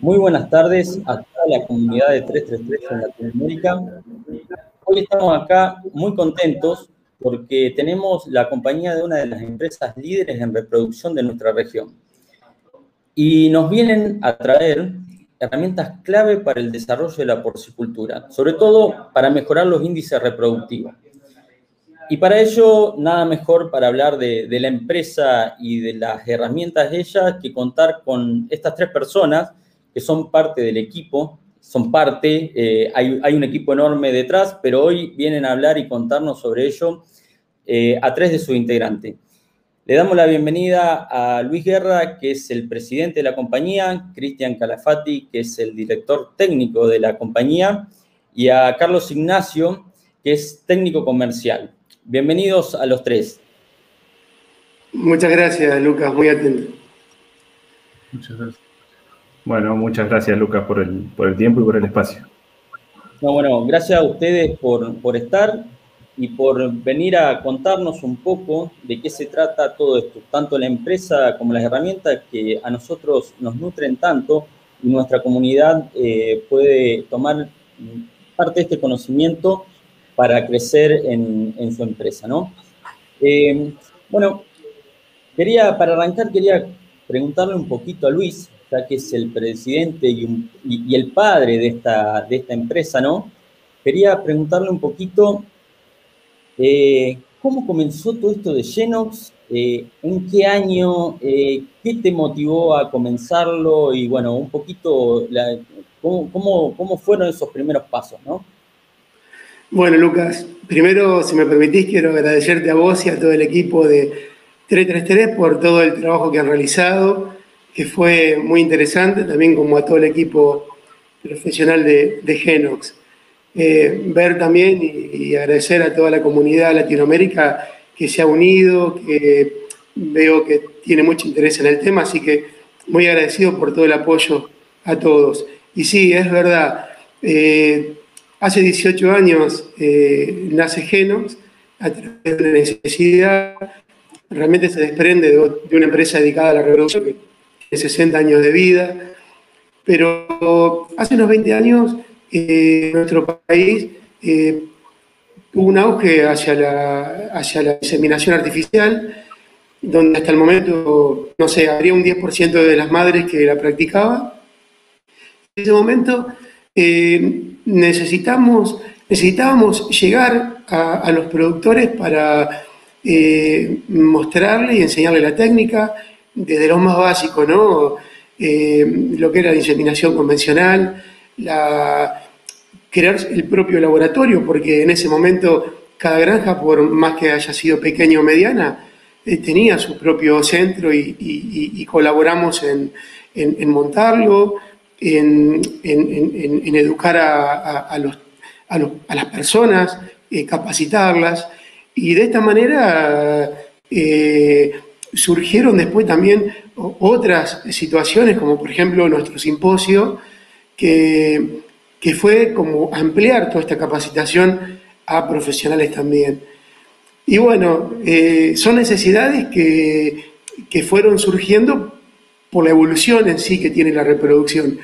Muy buenas tardes a toda la comunidad de 333 en Latinoamérica. Hoy estamos acá muy contentos porque tenemos la compañía de una de las empresas líderes en reproducción de nuestra región. Y nos vienen a traer herramientas clave para el desarrollo de la porcicultura, sobre todo para mejorar los índices reproductivos. Y para ello, nada mejor para hablar de, la empresa y de las herramientas de ella que contar con estas tres personas que son parte del equipo, son parte, eh, hay, un equipo enorme detrás, pero hoy vienen a hablar y contarnos sobre ello eh, a tres de sus integrantes. Le damos la bienvenida a Luis Guerra, que es el presidente de la compañía, Cristian Calafati, que es el director técnico de la compañía, y a Carlos Ignacio, que es técnico comercial. Bienvenidos a los tres. Muchas gracias, Lucas, muy atento. Muchas gracias. Bueno, muchas gracias, Lucas, por el, por el tiempo y por el espacio. No, bueno, gracias a ustedes por, por estar y por venir a contarnos un poco de qué se trata todo esto, tanto la empresa como las herramientas que a nosotros nos nutren tanto y nuestra comunidad eh, puede tomar parte de este conocimiento para crecer en, su empresa, ¿no? Eh, bueno, quería, para arrancar, quería preguntarle un poquito a Luis, ya que es el presidente y, el padre de esta, de esta empresa, ¿no? Quería preguntarle un poquito eh, cómo comenzó todo esto de Genox, eh, en qué año, qué te motivó a comenzarlo y, bueno, un poquito cómo, cómo, cómo fueron esos primeros pasos, ¿no? Bueno, Lucas, primero, si me permitís, quiero agradecerte a vos y a todo el equipo de 333 por todo el trabajo que han realizado, que fue muy interesante, también como a todo el equipo profesional de, Genox. Eh, ver también y, agradecer a toda la comunidad Latinoamérica que se ha unido, que veo que tiene mucho interés en el tema, así que muy agradecido por todo el apoyo a todos. Y sí, es verdad, eh, Hace 18 años eh, nace Genox a través de una necesidad, realmente se desprende de, una empresa dedicada a la reproducción que tiene 60 años de vida, pero hace unos 20 años eh, nuestro país eh, tuvo un auge hacia la, hacia la artificial, donde hasta el momento, no sé, habría un 10% de las madres que la practicaban. En ese momento necesitamos, necesitábamos llegar a, los productores para eh, mostrarle y enseñarle la técnica, desde lo más básico, ¿no? Eh, lo que era la inseminación convencional, crear el propio laboratorio, porque en ese momento cada granja, por más que haya sido pequeña o mediana, eh, tenía su propio centro y, colaboramos en, montarlo en, educar a, las personas, eh, capacitarlas, y de esta manera surgieron después también otras situaciones, como por ejemplo nuestro simposio, que, fue como ampliar toda esta capacitación a profesionales también. Y bueno, eh, son necesidades que, que fueron surgiendo por la evolución en sí que tiene la reproducción.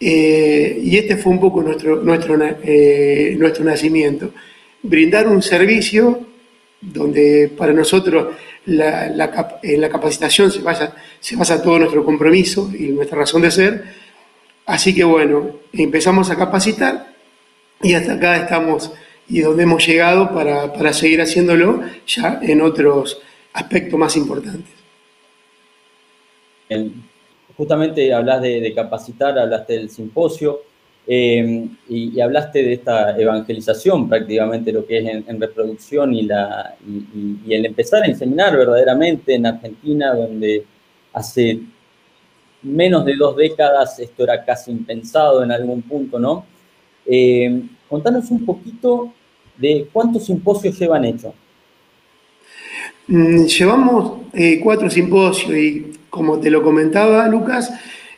Eh, y este fue un poco nuestro, nuestro, eh, nuestro nacimiento. Brindar un servicio donde para nosotros la, la, en la capacitación se, basa, se todo nuestro compromiso y nuestra razón de ser. Así que bueno, empezamos a capacitar y hasta acá estamos y donde hemos llegado para, para seguir haciéndolo ya en otros aspectos más importantes justamente hablas de, capacitar, hablaste del simposio eh, y, hablaste de esta evangelización prácticamente, lo que es en, reproducción y, la, y, el empezar a inseminar verdaderamente en Argentina, donde hace menos de dos décadas esto era casi impensado en algún punto, ¿no? Eh, contanos un poquito de cuántos simposios llevan hecho. Mm, llevamos eh, cuatro simposios y como te lo comentaba Lucas,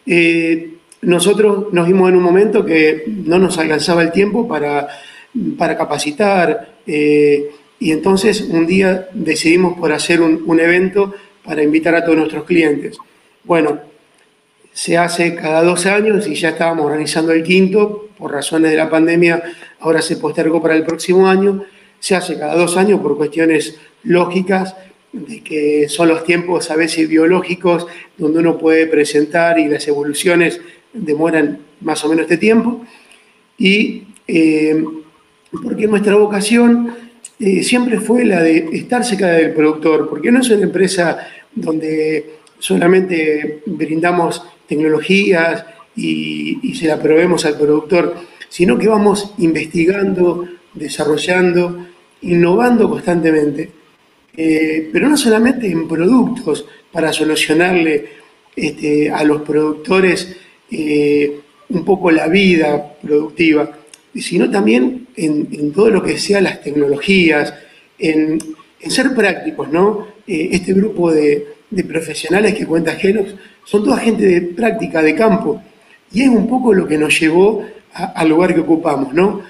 eh, nosotros nos vimos en un momento que no nos alcanzaba el tiempo para, para capacitar eh, y entonces un día decidimos por hacer un, evento para invitar a todos nuestros clientes. Bueno, se hace cada dos años y ya estábamos organizando el quinto, por razones de la pandemia, ahora se postergó para el próximo año, se hace cada dos años por cuestiones lógicas, de que son los tiempos a veces biológicos donde uno puede presentar y las evoluciones demoran más o menos este tiempo. Y eh, porque nuestra vocación eh, siempre fue la de estar cerca del productor, porque no es una empresa donde solamente brindamos tecnologías y, se la probemos al productor, sino que vamos investigando, desarrollando, innovando constantemente. Eh, pero no solamente en productos para solucionarle este, a los productores eh, un poco la vida productiva, sino también en, todo lo que sea las tecnologías, en, ser prácticos, ¿no? Eh, este grupo de, profesionales que cuenta Genox son toda gente de práctica, de campo, y es un poco lo que nos llevó al lugar que ocupamos, ¿no?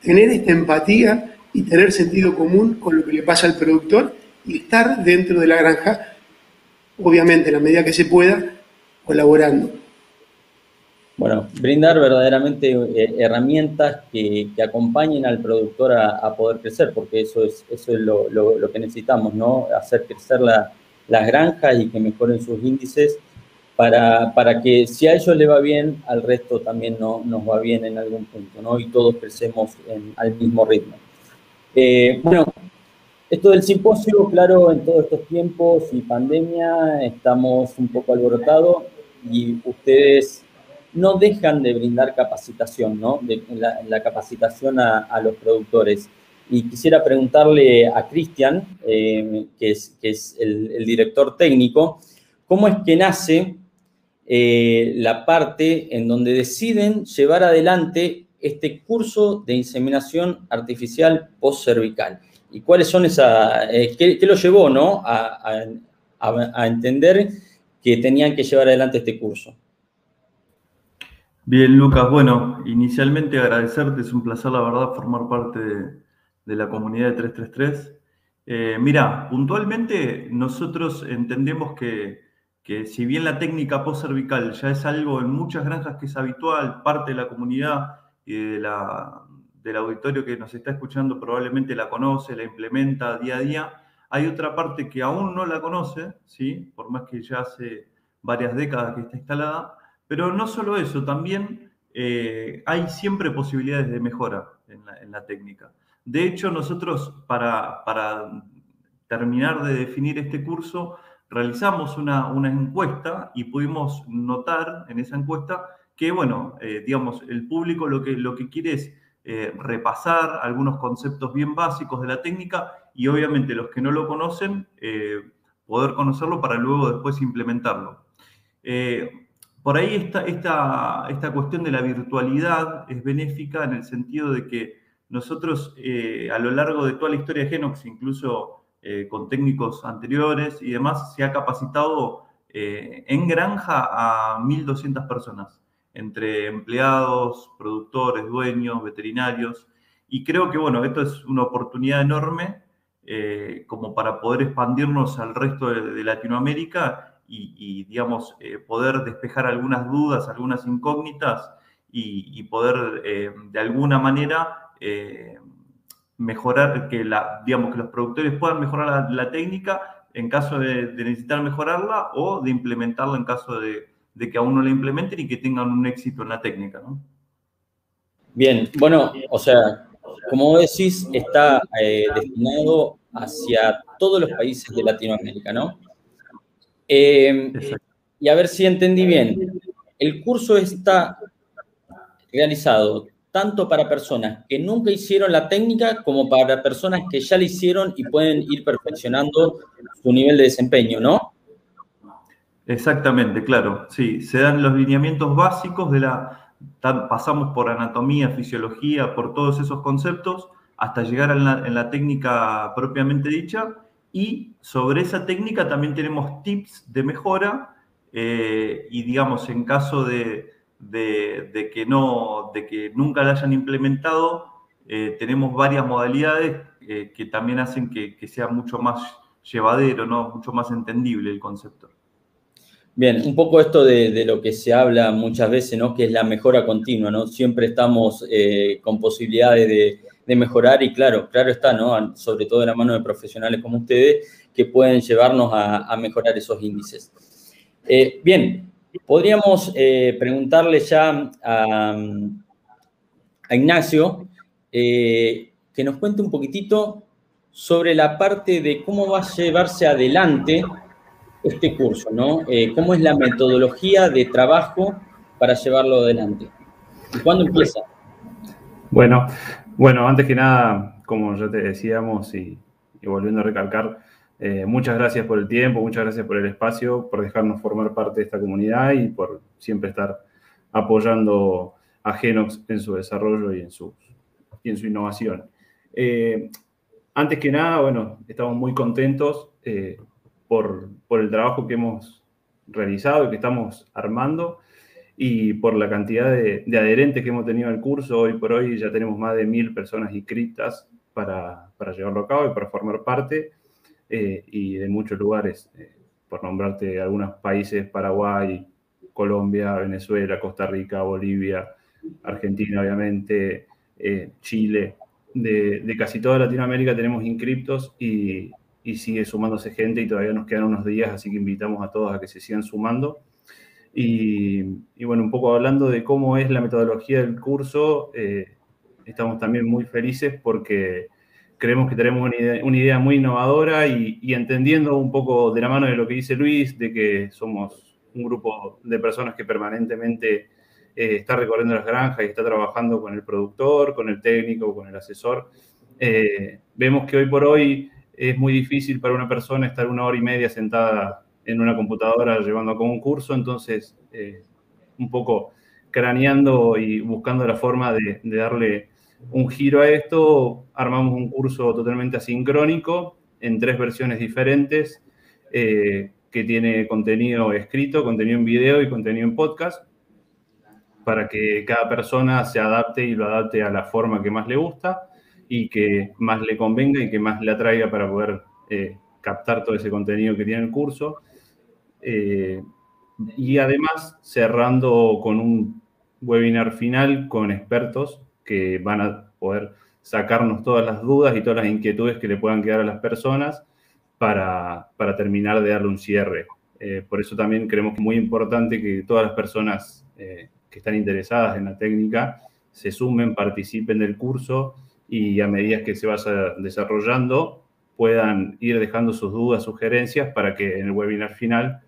Tener esta empatía y tener sentido común con lo que le pasa al productor y estar dentro de la granja, obviamente, en la medida que se pueda, colaborando. Bueno, brindar verdaderamente eh, herramientas que, acompañen al productor a, poder crecer, porque eso es, eso es lo, que necesitamos, ¿no? Hacer crecer las granjas y que mejoren sus índices para, para, que si a ellos le va bien, al resto también no, nos va bien en algún punto, ¿no? Y todos crecemos al mismo ritmo. Eh, bueno, esto del simposio, claro, en todos estos tiempos y pandemia estamos un poco alborotados y ustedes no dejan de brindar capacitación, ¿no? La, capacitación a, los productores. Y quisiera preguntarle a Cristian, eh, que es, que es el, director técnico, ¿cómo es que nace eh, la parte en donde deciden llevar adelante este curso de inseminación artificial post-cervical? ¿Y cuáles son esas, eh, qué, lo llevó, ¿no? a entender que tenían que llevar adelante este curso? Bien, Lucas, bueno, inicialmente agradecerte, es un placer, la verdad, formar parte de, la comunidad de 333. Eh, mira, puntualmente nosotros entendemos que, si bien la técnica post-cervical ya es algo en muchas granjas que es habitual, parte de la comunidad y de la, del auditorio que nos está escuchando probablemente la conoce, la implementa día a día, hay otra parte que aún no la conoce, ¿sí? por más que ya hace varias décadas que está instalada, pero no solo eso, también eh, hay siempre posibilidades de mejora en la, técnica. De hecho, nosotros para, terminar de definir este curso, realizamos una, encuesta y pudimos notar en esa encuesta que, bueno, eh, digamos, el público lo que, lo que quiere es eh, repasar algunos conceptos bien básicos de la técnica y obviamente los que no lo conocen, poder conocerlo para luego después implementarlo. Por ahí esta, esta, esta cuestión de la virtualidad es benéfica en el sentido de que nosotros eh, a lo largo de toda la historia de Genox, incluso eh, con técnicos anteriores y demás, se ha capacitado eh, en granja a 1.200 personas, entre empleados, productores, dueños, veterinarios. Y creo que, bueno, esto es una oportunidad enorme como para poder expandirnos al resto de Latinoamérica y, digamos, eh, poder despejar algunas dudas, algunas incógnitas y, poder, eh, de alguna manera, eh, mejorar, que, la, digamos, que los productores puedan mejorar la, técnica en caso de, necesitar mejorarla o de implementarla en caso de, que aún no la implementen y que tengan un éxito en la técnica. Bien, bueno, o sea, como decís, está destinado hacia todos los países de Latinoamérica, ¿no? Eh, y a ver si entendí bien. El curso está realizado tanto para personas que nunca hicieron la técnica como para personas que ya la hicieron y pueden ir perfeccionando su nivel de desempeño, ¿no? Exactamente, claro. Sí, se dan los lineamientos básicos de la... Pasamos por anatomía, fisiología, por todos esos conceptos, hasta llegar en la técnica propiamente dicha y sobre esa técnica también tenemos tips de mejora eh, y digamos en caso de, que no, de que nunca la hayan implementado, eh, tenemos varias modalidades eh, que también hacen que, sea mucho más llevadero, ¿no? mucho más entendible el concepto. Bien, un poco esto de, lo que se habla muchas veces, ¿no? Que es la mejora continua, ¿no? Siempre estamos con posibilidades de, mejorar y claro, claro está, ¿no? Sobre todo de la mano de profesionales como ustedes que pueden llevarnos a, mejorar esos índices. Eh, bien, podríamos eh, preguntarle ya a, Ignacio que nos cuente un poquitito sobre la parte de cómo va a llevarse adelante este curso, ¿no? Eh, ¿Cómo es la metodología de trabajo para llevarlo adelante? ¿Y cuándo empieza? Bueno, bueno, antes que nada, como ya te decíamos y, volviendo a recalcar, eh, muchas gracias por el tiempo, muchas gracias por el espacio, por dejarnos formar parte de esta comunidad y por siempre estar apoyando a Genox en su desarrollo y en su, y en su innovación. Eh, antes que nada, bueno, estamos muy contentos por, el trabajo que hemos realizado y que estamos armando y por la cantidad de, adherentes que hemos tenido al curso. Hoy por hoy ya tenemos más de mil personas inscritas para, llevarlo a cabo y para formar parte eh, y de muchos lugares, eh, por nombrarte algunos países, Paraguay, Colombia, Venezuela, Costa Rica, Bolivia, Argentina, obviamente, eh, Chile. De, de, casi toda Latinoamérica tenemos inscriptos y, y sigue sumándose gente y todavía nos quedan unos días, así que invitamos a todos a que se sigan sumando. Y, bueno, un poco hablando de cómo es la metodología del curso, eh, estamos también muy felices porque creemos que tenemos una idea, muy innovadora y, entendiendo un poco de la mano de lo que dice Luis, de que somos un grupo de personas que permanentemente eh, está recorriendo las granjas y está trabajando con el productor, con el técnico, con el asesor. Eh, vemos que hoy por hoy es muy difícil para una persona estar una hora y media sentada en una computadora llevando a cabo un curso, entonces eh, un poco craneando y buscando la forma de, darle un giro a esto, armamos un curso totalmente asincrónico en tres versiones diferentes eh, que tiene contenido escrito, contenido en video y contenido en podcast para que cada persona se adapte y lo adapte a la forma que más le gusta y que más le convenga y que más le atraiga para poder eh, captar todo ese contenido que tiene el curso. Eh, y además cerrando con un webinar final con expertos que van a poder sacarnos todas las dudas y todas las inquietudes que le puedan quedar a las personas para, terminar de darle un cierre. Eh, por eso también creemos que es muy importante que todas las personas que están interesadas en la técnica se sumen, participen del curso y a medida que se vaya desarrollando puedan ir dejando sus dudas, sugerencias para que en el webinar final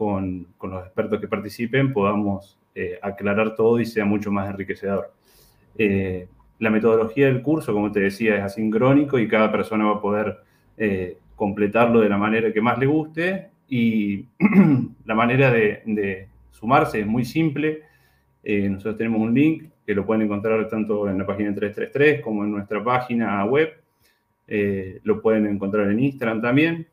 con, los expertos que participen podamos eh, aclarar todo y sea mucho más enriquecedor. Eh, la metodología del curso, como te decía, es asincrónico y cada persona va a poder eh, completarlo de la manera que más le guste y la manera de, de sumarse es muy simple. nosotros tenemos un link que lo pueden encontrar tanto en la página 333 como en nuestra página web. Lo pueden encontrar en Instagram también.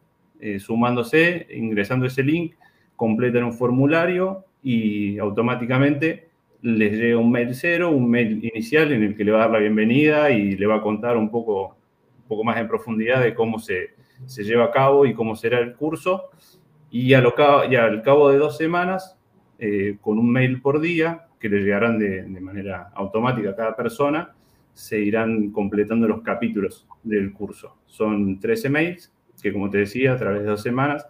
Sumándose, ingresando ese link, completan un formulario y automáticamente les llega un mail cero, un mail inicial en el que le va a dar la bienvenida y le va a contar un poco, un poco más en profundidad de cómo se, se lleva a cabo y cómo será el curso. Y, a lo, y al cabo de dos semanas, eh, con un mail por día, que le llegarán de, manera automática a cada persona, se irán completando los capítulos del curso. Son 13 mails que, como te decía, a través de dos semanas,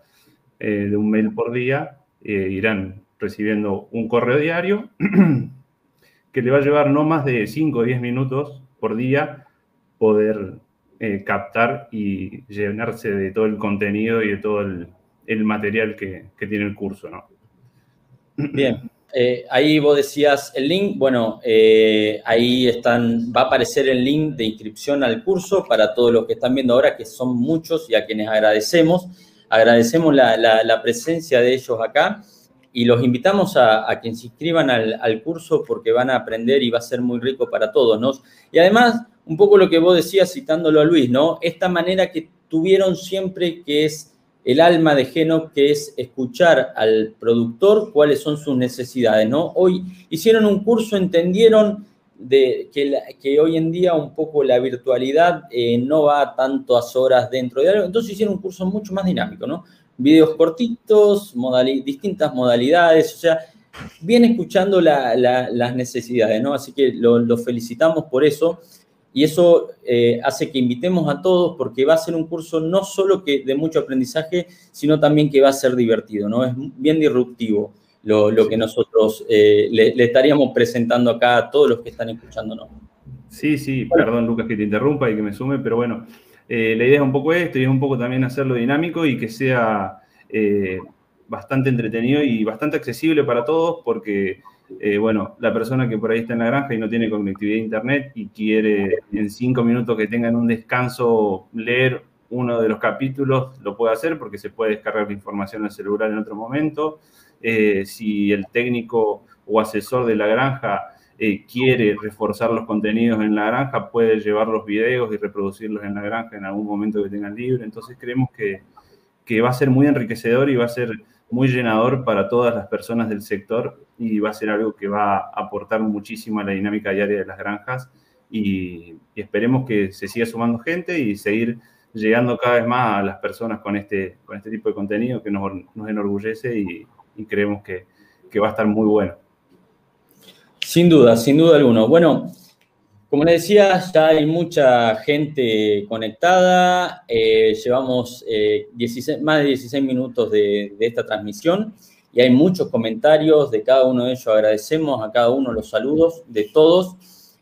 eh, de un mail por día, eh, irán recibiendo un correo diario que le va a llevar no más de 5 o 10 minutos por día poder eh, captar y llenarse de todo el contenido y de todo el, material que, que, tiene el curso, ¿no? Bien, ahí vos decías el link, bueno, ahí están, va a aparecer el link de inscripción al curso para todos los que están viendo ahora, que son muchos y a quienes agradecemos. Agradecemos la, presencia de ellos acá y los invitamos a, a que se inscriban al, curso porque van a aprender y va a ser muy rico para todos, ¿no? Y además, un poco lo que vos decías citándolo a Luis, ¿no? Esta manera que tuvieron siempre que es el alma de Geno, que es escuchar al productor cuáles son sus necesidades, ¿no? Hoy hicieron un curso, entendieron de que, hoy en día un poco la virtualidad eh, no va tantas horas dentro de algo, entonces hicieron un curso mucho más dinámico, ¿no? Videos cortitos, distintas modalidades, o sea, bien escuchando las necesidades, ¿no? Así que lo, felicitamos por eso y eso eh, hace que invitemos a todos porque va a ser un curso no solo que de mucho aprendizaje, sino también que va a ser divertido, ¿no? Es bien disruptivo lo, que nosotros eh, le, estaríamos presentando acá a todos los que están escuchándonos. Sí, sí, perdón Lucas que te interrumpa y que me sume, pero bueno, eh, la idea es un poco esto y es un poco también hacerlo dinámico y que sea eh, bastante entretenido y bastante accesible para todos porque, bueno, la persona que por ahí está en la granja y no tiene conectividad a internet y quiere en cinco minutos que tengan un descanso leer uno de los capítulos, lo puede hacer porque se puede descargar la información al celular en otro momento. Eh, si el técnico o asesor de la granja eh, quiere reforzar los contenidos en la granja, puede llevar los videos y reproducirlos en la granja en algún momento que tengan libre. Entonces creemos que, va a ser muy enriquecedor y va a ser muy llenador para todas las personas del sector y va a ser algo que va a aportar muchísimo a la dinámica diaria de las granjas y, esperemos que se siga sumando gente y seguir llegando cada vez más a las personas con este, con este tipo de contenido que nos, nos enorgullece y, y creemos que, va a estar muy bueno. Sin duda, sin duda alguna. Bueno, como les decía, ya hay mucha gente conectada. Eh, llevamos 16, eh, más de 16 minutos de, esta transmisión y hay muchos comentarios de cada uno de ellos. Agradecemos a cada uno los saludos de todos.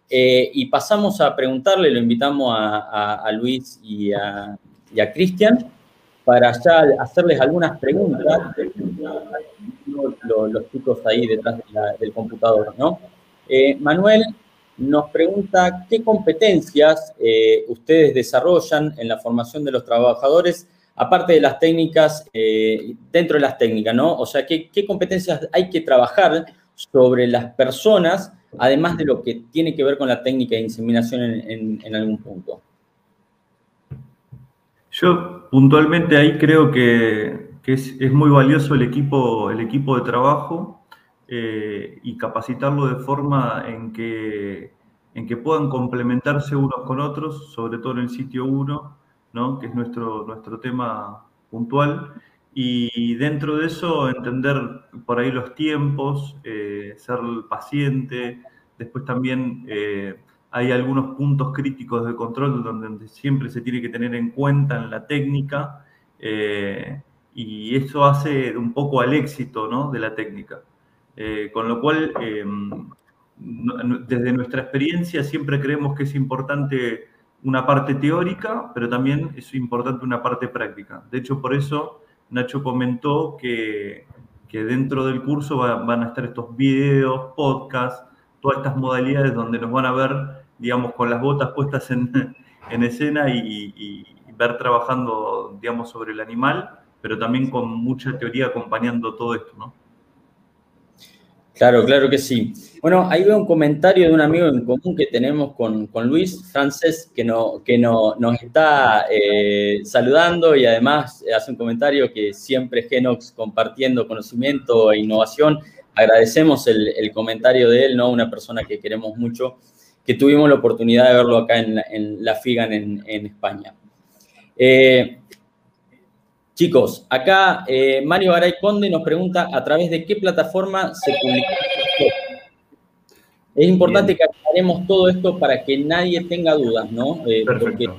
Eh, y pasamos a preguntarle, lo invitamos a, Luis y a, y a Cristian para ya hacerles algunas preguntas los, chicos ahí detrás del computador, ¿no? Eh, Manuel nos pregunta qué competencias eh, ustedes desarrollan en la formación de los trabajadores, aparte de las técnicas, eh, dentro de las técnicas, ¿no? O sea, ¿qué, competencias hay que trabajar sobre las personas, además de lo que tiene que ver con la técnica de inseminación en, algún punto? Yo puntualmente ahí creo que que es, muy valioso el equipo, el equipo de trabajo eh, y capacitarlo de forma en que, en que puedan complementarse unos con otros, sobre todo en el sitio 1, ¿no? que es nuestro, nuestro tema puntual. Y dentro de eso, entender por ahí los tiempos, eh, ser paciente. Después también eh, hay algunos puntos críticos de control donde siempre se tiene que tener en cuenta en la técnica y eso hace un poco al éxito ¿no? de la técnica. Eh, con lo cual, em, desde nuestra experiencia siempre creemos que es importante una parte teórica, pero también es importante una parte práctica. De hecho, por eso Nacho comentó que, que dentro del curso van a estar estos videos, podcasts, todas estas modalidades donde nos van a ver, digamos, con las botas puestas en, en escena y, y ver trabajando, digamos, sobre el animal pero también con mucha teoría acompañando todo esto, ¿no? Claro, claro que sí. Bueno, ahí veo un comentario de un amigo en común que tenemos con, Luis Frances, que, no, que no, nos está eh, saludando y además hace un comentario que siempre Genox compartiendo conocimiento e innovación. Agradecemos el, comentario de él, ¿no? Una persona que queremos mucho, que tuvimos la oportunidad de verlo acá en, la FIGAN en, España. Eh, Chicos, acá eh, Mario Garay Conde nos pregunta a través de qué plataforma se publica. Es importante que aclaremos todo esto para que nadie tenga dudas, ¿no? Eh, Perfecto.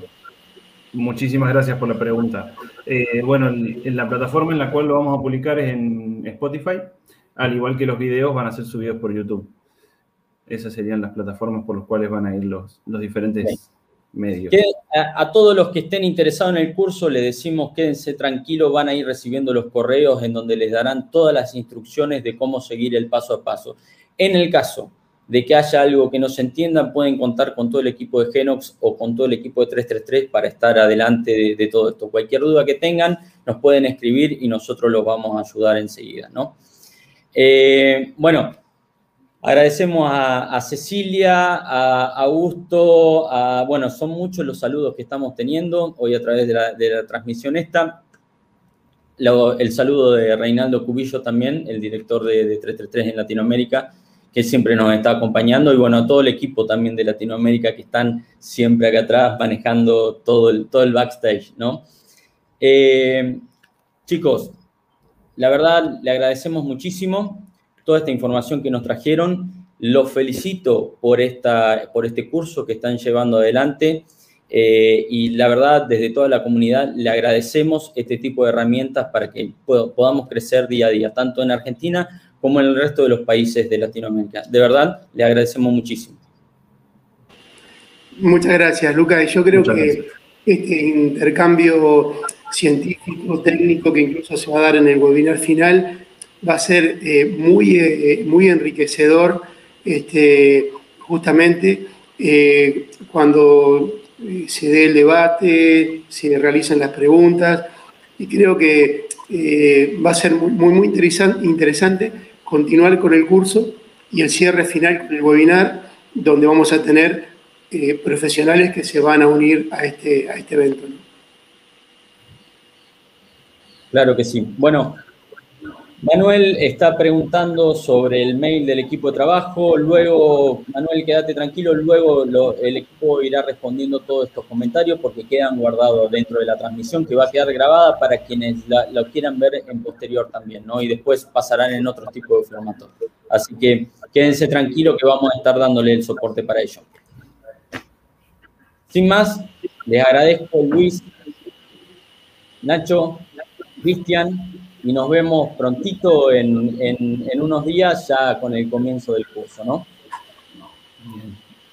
Muchísimas gracias por la pregunta. Eh, bueno, en, la plataforma en la cual lo vamos a publicar es en Spotify, al igual que los videos van a ser subidos por YouTube. Esas serían las plataformas por las cuales van a ir los, los diferentes a, todos los que estén interesados en el curso les decimos quédense tranquilos, van a ir recibiendo los correos en donde les darán todas las instrucciones de cómo seguir el paso a paso. En el caso de que haya algo que no se entienda, pueden contar con todo el equipo de Genox o con todo el equipo de 333 para estar adelante de, todo esto. Cualquier duda que tengan, nos pueden escribir y nosotros los vamos a ayudar enseguida, ¿no? Eh, bueno, Agradecemos a, Cecilia, a Augusto, a, bueno, son muchos los saludos que estamos teniendo hoy a través de la, transmisión esta. el saludo de Reinaldo Cubillo también, el director de, 333 en Latinoamérica, que siempre nos está acompañando, y bueno, a todo el equipo también de Latinoamérica que están siempre acá atrás manejando todo el, todo el backstage, ¿no? Eh, chicos, la verdad, le agradecemos muchísimo toda esta información que nos trajeron. Los felicito por, esta, por este curso que están llevando adelante. Eh, y la verdad, desde toda la comunidad, le agradecemos este tipo de herramientas para que podamos crecer día a día, tanto en Argentina como en el resto de los países de Latinoamérica. De verdad, le agradecemos muchísimo. Muchas gracias, Lucas. Yo creo que este intercambio científico, técnico, que incluso se va a dar en el webinar final, va a ser eh, muy, eh, muy enriquecedor este, justamente eh, cuando se dé el debate, se realicen las preguntas, y creo que va a ser muy, muy interesante continuar con el curso y el cierre final con el webinar, donde vamos a tener profesionales que se van a unir a este, a este evento. Claro que sí. Bueno, Manuel está preguntando sobre el mail del equipo de trabajo. Luego, Manuel, quédate tranquilo. Luego el equipo irá respondiendo todos estos comentarios porque quedan guardados dentro de la transmisión que va a quedar grabada para quienes lo quieran ver en posterior también, ¿no? Y después pasarán en otro tipo de formato. Así que quédense tranquilos que vamos a estar dándole el soporte para ello. Sin más, les agradezco Luis, Nacho, Cristian y nos vemos prontito en, unos días ya con el comienzo del curso, ¿no?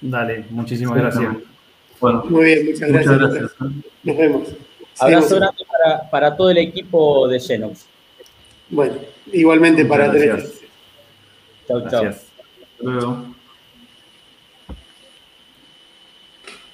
Dale, muchísimas gracias. Bueno, Muy bien, muchas, gracias. Nos vemos. Abrazo grande para, todo el equipo de Genox. Bueno, igualmente para Teresa. Chao, chao. Hasta luego.